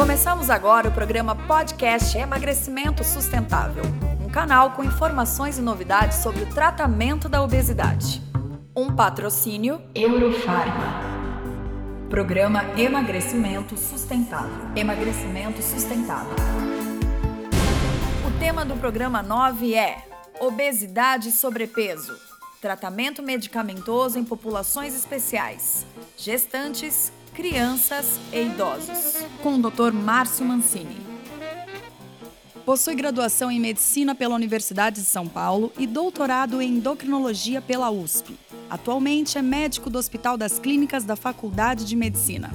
Começamos agora o programa Podcast Emagrecimento Sustentável, um canal com informações e novidades sobre o tratamento da obesidade. Um patrocínio Eurofarma. Programa Emagrecimento Sustentável. Emagrecimento Sustentável. O tema do programa 9 é Obesidade e sobrepeso. Tratamento medicamentoso em populações especiais. Gestantes, crianças e idosos. Com o Dr. Márcio Mancini. Possui graduação em Medicina pela Universidade de São Paulo e doutorado em Endocrinologia pela USP. Atualmente é médico do Hospital das Clínicas da Faculdade de Medicina.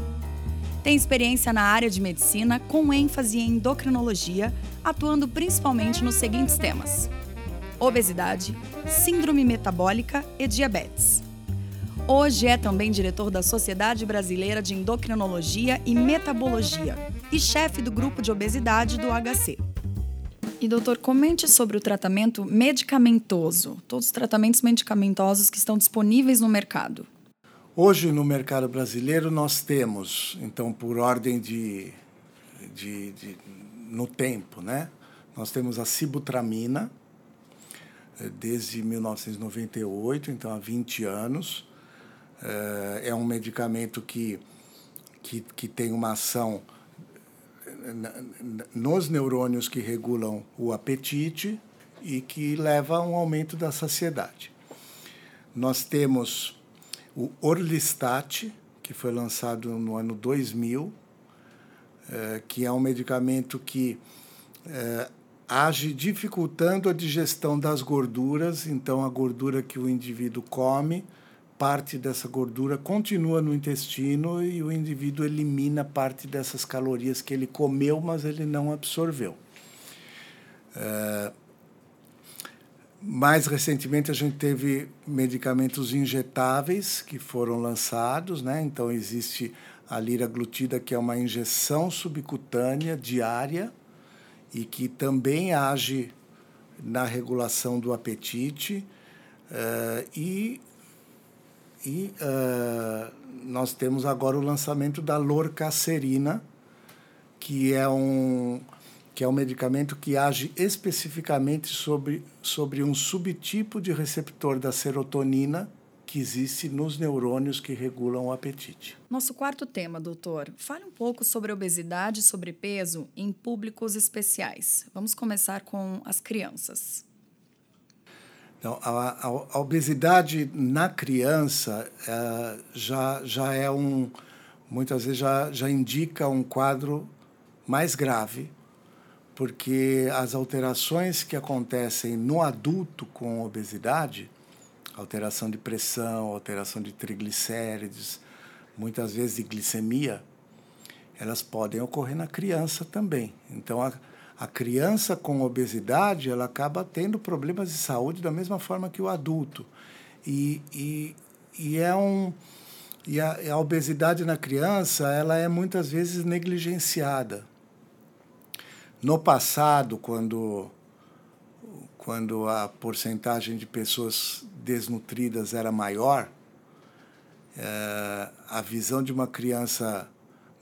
Tem experiência na área de medicina, com ênfase em endocrinologia, atuando principalmente nos seguintes temas: obesidade, síndrome metabólica e diabetes. Hoje é também diretor da Sociedade Brasileira de Endocrinologia e Metabologia e chefe do grupo de obesidade do HC. E doutor, comente sobre o tratamento medicamentoso, todos os tratamentos medicamentosos que estão disponíveis no mercado. Hoje no mercado brasileiro nós temos, então por ordem de, de, de no tempo, né? Nós temos a sibutramina, eh, desde 1998, então há 20 anos. Eh, é um medicamento que, que, que tem uma ação nos neurônios que regulam o apetite e que leva a um aumento da saciedade. Nós temos o Orlistat, que foi lançado no ano 2000, eh, que é um medicamento que eh, age dificultando a digestão das gorduras, então a gordura que o indivíduo come parte dessa gordura continua no intestino e o indivíduo elimina parte dessas calorias que ele comeu, mas ele não absorveu. É, mais recentemente, a gente teve medicamentos injetáveis que foram lançados, né? Então, existe a liraglutida, que é uma injeção subcutânea diária e que também age na regulação do apetite. Uh, e e uh, nós temos agora o lançamento da lorcacerina, que é um que é um medicamento que age especificamente sobre, sobre um subtipo de receptor da serotonina que existe nos neurônios que regulam o apetite. Nosso quarto tema, doutor. Fale um pouco sobre obesidade e sobrepeso em públicos especiais. Vamos começar com as crianças. Então, a, a, a obesidade na criança é, já, já é um. Muitas vezes já, já indica um quadro mais grave, porque as alterações que acontecem no adulto com obesidade, alteração de pressão, alteração de triglicérides, muitas vezes de glicemia, elas podem ocorrer na criança também. Então, a, a criança com obesidade ela acaba tendo problemas de saúde da mesma forma que o adulto. E, e, e é um. E a, a obesidade na criança ela é muitas vezes negligenciada. No passado, quando, quando a porcentagem de pessoas desnutridas era maior, é, a visão de uma criança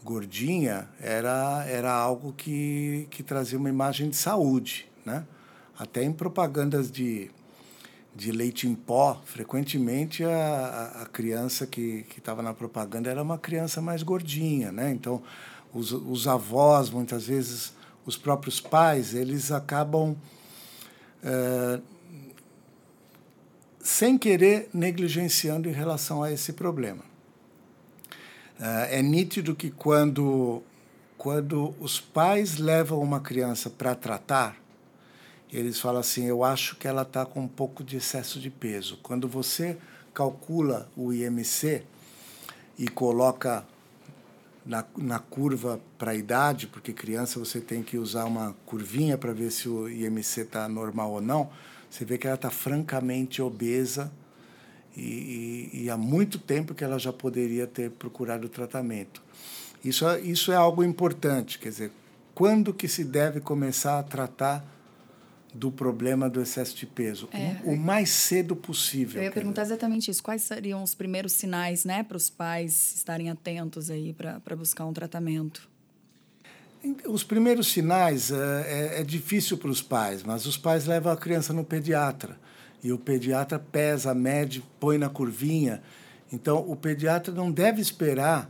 gordinha era, era algo que, que trazia uma imagem de saúde, né? Até em propagandas de, de leite em pó, frequentemente a, a criança que estava na propaganda era uma criança mais gordinha, né? Então, os, os avós, muitas vezes, os próprios pais, eles acabam, é, sem querer, negligenciando em relação a esse problema. É nítido que quando, quando os pais levam uma criança para tratar, eles falam assim: eu acho que ela está com um pouco de excesso de peso. Quando você calcula o IMC e coloca na, na curva para a idade, porque criança você tem que usar uma curvinha para ver se o IMC está normal ou não, você vê que ela está francamente obesa e, e, e, há muito tempo que ela já poderia ter procurado tratamento. Isso, é, isso é algo importante, quer dizer, quando que se deve começar a tratar do problema do excesso de peso? É, o, o, mais cedo possível. Eu ia perguntar exatamente isso. Quais seriam os primeiros sinais né, para os pais estarem atentos aí para buscar um tratamento? Os primeiros sinais é, é, é difícil para os pais, mas os pais levam a criança no pediatra e o pediatra pesa, mede, põe na curvinha. Então, o pediatra não deve esperar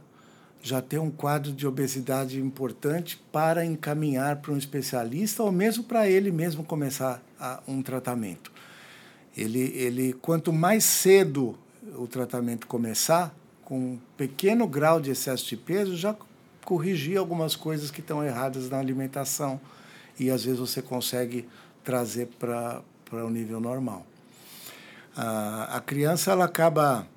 já ter um quadro de obesidade importante para encaminhar para um especialista ou mesmo para ele mesmo começar a, um tratamento. Ele, ele, quanto mais cedo o tratamento começar, com um pequeno grau de excesso de peso, já corrigir algumas coisas que estão erradas na alimentação e às vezes você consegue trazer para o nível normal. A, a criança ela acaba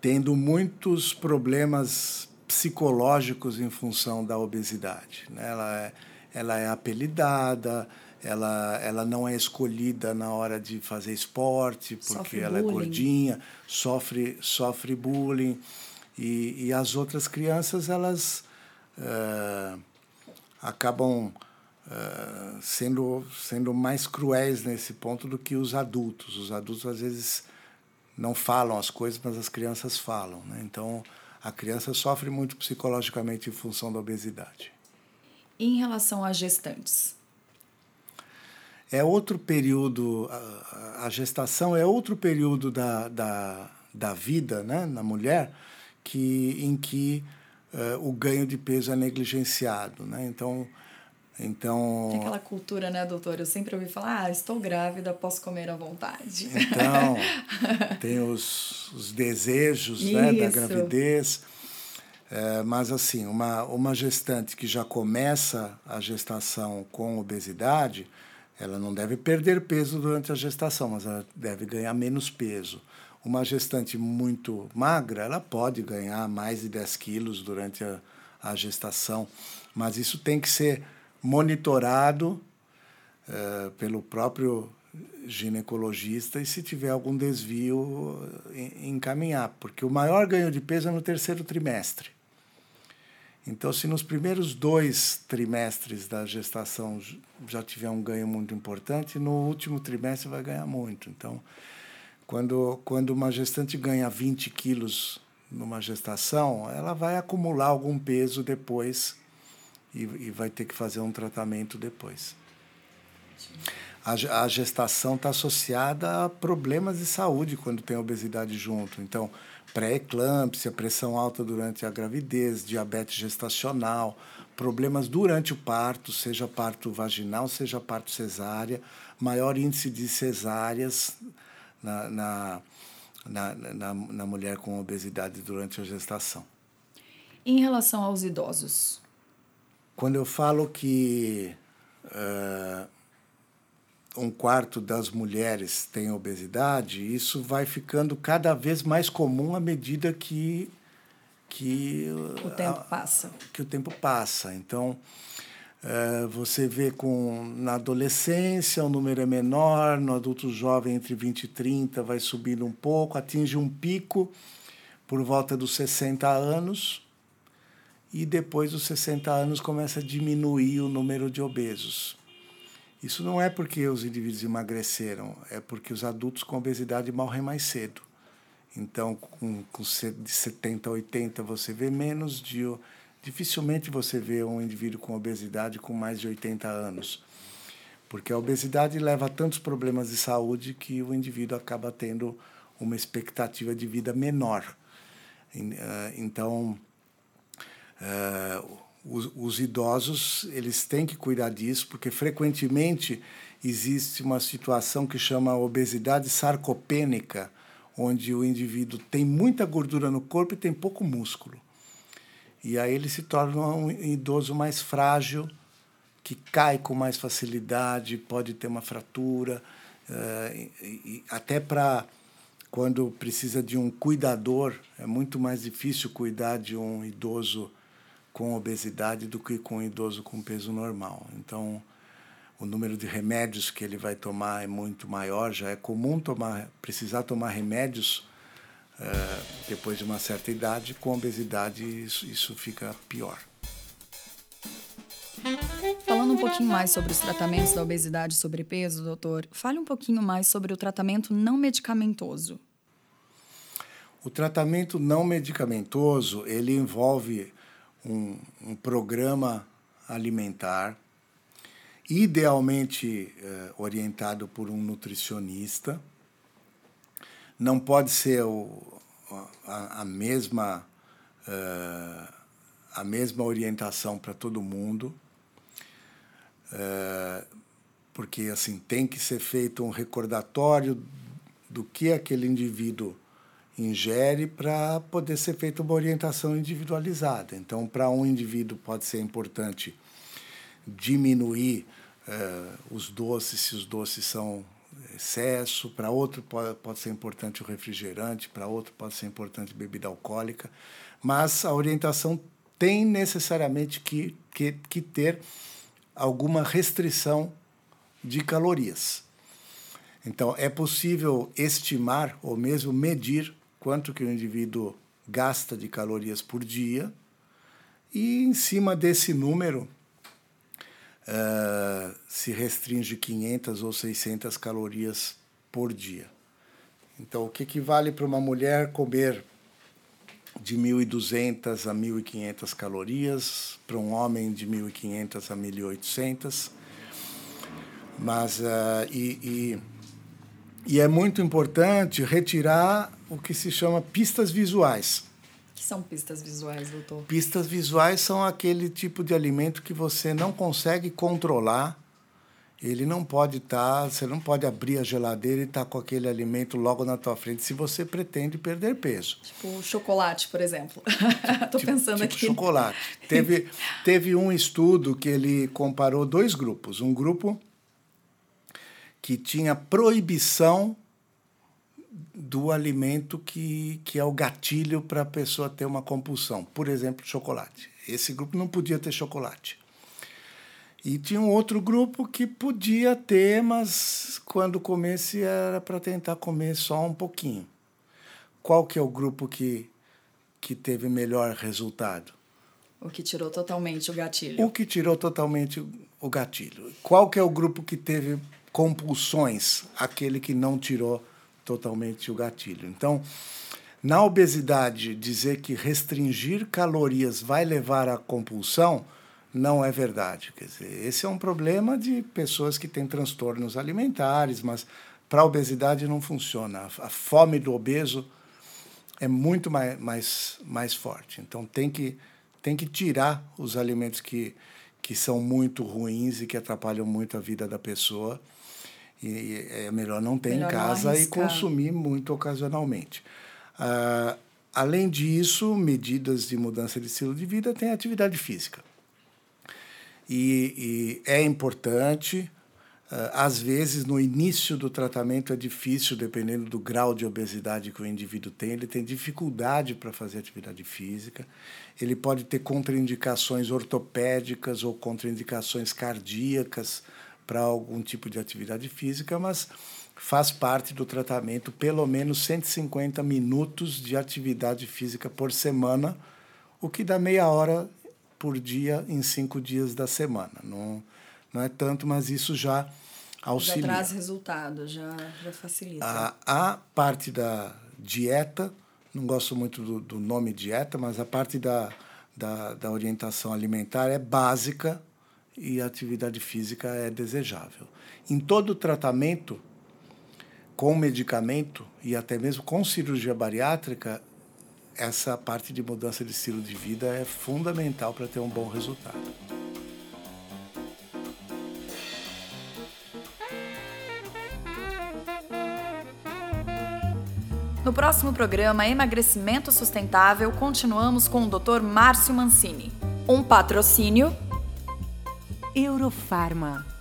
tendo muitos problemas psicológicos em função da obesidade. Né? Ela, é, ela é apelidada, ela, ela não é escolhida na hora de fazer esporte, porque sofre ela é bullying. é gordinha, sofre, sofre bullying. E, e as outras crianças, elas uh, acabam uh, sendo, sendo mais cruéis nesse ponto do que os adultos. Os adultos, às vezes, não falam as coisas, mas as crianças falam. Né? Então, a criança sofre muito psicologicamente em função da obesidade. em relação às gestantes? É outro período, a, a gestação é outro período da, da, da vida né, na mulher que, em que uh, o ganho de peso é negligenciado. Né? Então, então... Tem aquela cultura, né, doutor? Eu sempre ouvi falar, ah, estou grávida, posso comer à vontade. Então, tem os, os desejos né, da gravidez. É, mas, assim, uma, uma gestante que já começa a gestação com obesidade, ela não deve perder peso durante a gestação, mas ela deve ganhar menos peso. Uma gestante muito magra, ela pode ganhar mais de 10 quilos durante a, a gestação, mas isso tem que ser monitorado uh, pelo próprio ginecologista e se tiver algum desvio encaminhar, porque o maior ganho de peso é no terceiro trimestre. Então, se nos primeiros dois trimestres da gestação já tiver um ganho muito importante, no último trimestre vai ganhar muito. Então, quando, quando uma gestante ganha 20 quilos numa gestação, ela vai acumular algum peso depois e, e vai ter que fazer um tratamento depois. A, a gestação está associada a problemas de saúde quando tem obesidade junto. Então, pré-eclâmpsia, pressão alta durante a gravidez, diabetes gestacional, problemas durante o parto, seja parto vaginal, seja parto cesárea, maior índice de cesáreas na, na, na, na, na mulher com obesidade durante a gestação. Em relação aos idosos, quando eu falo que uh, um quarto das mulheres tem obesidade, isso vai ficando cada vez mais comum à medida que que o tempo passa. Que o tempo passa. Então, uh, você vê com na adolescência o número é menor, no adulto jovem entre 20 e 30 vai subindo um pouco, atinge um pico por volta dos 60 anos e depois dos 60 anos começa a diminuir o número de obesos. Isso não é porque os indivíduos emagreceram, é porque os adultos com obesidade morrem mais cedo. Então, com, com de 70 a 80 você vê menos de. Dificilmente você vê um indivíduo com obesidade com mais de 80 anos. Porque a obesidade leva a tantos problemas de saúde que o indivíduo acaba tendo uma expectativa de vida menor. Eh, então, Uh, os, os, idosos eles têm que cuidar disso, porque frequentemente existe uma situação que chama obesidade sarcopênica, onde o indivíduo tem muita gordura no corpo e tem pouco músculo. E aí ele se torna um idoso mais frágil, que cai com mais facilidade, pode ter uma fratura, uh, e, e até para quando precisa de um cuidador, é muito mais difícil cuidar de um idoso com obesidade do que com um idoso com peso normal. Então, o número de remédios que ele vai tomar é muito maior. Já é comum tomar, precisar tomar remédios uh, depois de uma certa idade. Com obesidade, isso, isso fica pior. Falando um pouquinho mais sobre os tratamentos da obesidade e sobrepeso, doutor, fale um pouquinho mais sobre o tratamento não medicamentoso. O tratamento não medicamentoso, ele envolve um, um programa alimentar, idealmente uh, orientado por um nutricionista. Não pode ser o, a, a mesma uh, a mesma orientação para todo mundo, uh, porque assim tem que ser feito um recordatório do que aquele indivíduo ingere para poder ser feita uma orientação individualizada. Então, para um indivíduo pode ser importante diminuir uh, os doces, se os doces são excesso, para outro pode, pode ser importante o refrigerante, para outro pode ser importante bebida alcoólica, mas a orientação tem necessariamente que, que, que ter alguma restrição de calorias. Então, é possível estimar ou mesmo medir quanto que o indivíduo gasta de calorias por dia e, em cima desse número, uh, se restringe 500 ou 600 calorias por dia. Então, o que equivale para uma mulher comer de 1.200 a 1.500 calorias, para um homem de 1.500 a 1.800. Mas, uh, e, e, e é muito importante retirar o que se chama pistas visuais. O que são pistas visuais, doutor? Pistas visuais são aquele tipo de alimento que você não consegue controlar. Ele não pode estar, tá, você não pode abrir a geladeira e estar tá com aquele alimento logo na tua frente se você pretende perder peso. Tipo chocolate, por exemplo. Estou tipo, pensando tipo aqui. chocolate. Teve, teve um estudo que ele comparou dois grupos. Um grupo que tinha proibição do alimento que, que é o gatilho para a pessoa ter uma compulsão. Por exemplo, chocolate. Esse grupo não podia ter chocolate. E tinha um outro grupo que podia ter, mas quando comesse era para tentar comer só um pouquinho. Qual que é o grupo que, que teve melhor resultado? O que tirou totalmente o gatilho. O que tirou totalmente o gatilho. Qual que é o grupo que teve compulsões, aquele que não tirou totalmente o gatilho. Então, na obesidade, dizer que restringir calorias vai levar à compulsão não é verdade. Quer dizer, esse é um problema de pessoas que têm transtornos alimentares, mas para a obesidade não funciona. A fome do obeso é muito mais, mais, mais forte. Então, tem que, tem que tirar os alimentos que, que são muito ruins e que atrapalham muito a vida da pessoa e é melhor não ter melhor em casa e consumir muito ocasionalmente. Uh, além disso, medidas de mudança de estilo de vida têm atividade física. E, e é importante, uh, às vezes, no início do tratamento é difícil, dependendo do grau de obesidade que o indivíduo tem, ele tem dificuldade para fazer atividade física, ele pode ter contraindicações ortopédicas ou contraindicações cardíacas para algum tipo de atividade física, mas faz parte do tratamento pelo menos 150 minutos de atividade física por semana, o que dá meia hora por dia em cinco dias da semana. Não, não é tanto, mas isso já auxilia. Já traz resultado, já, já facilita. A, a parte da dieta, não gosto muito do, do nome dieta, mas a parte da, da, da orientação alimentar é básica e a atividade física é desejável. Em todo tratamento, com medicamento e até mesmo com cirurgia bariátrica, essa parte de mudança de estilo de vida é fundamental para ter um bom resultado. No próximo programa Emagrecimento Sustentável, continuamos com o Dr. Márcio Mancini. Um patrocínio Eurofarma.